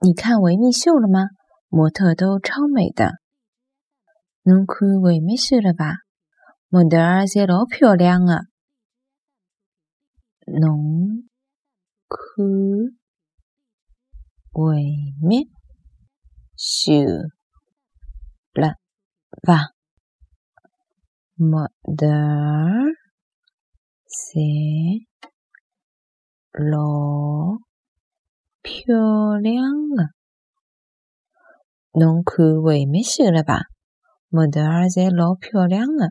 你看维密秀了吗？模特都超美的。侬看维密秀了吧？模特儿侪老漂亮的。侬看维密秀了吧？模特儿侪老。漂亮的，侬看维密秀了吧？模特儿侪老漂亮的。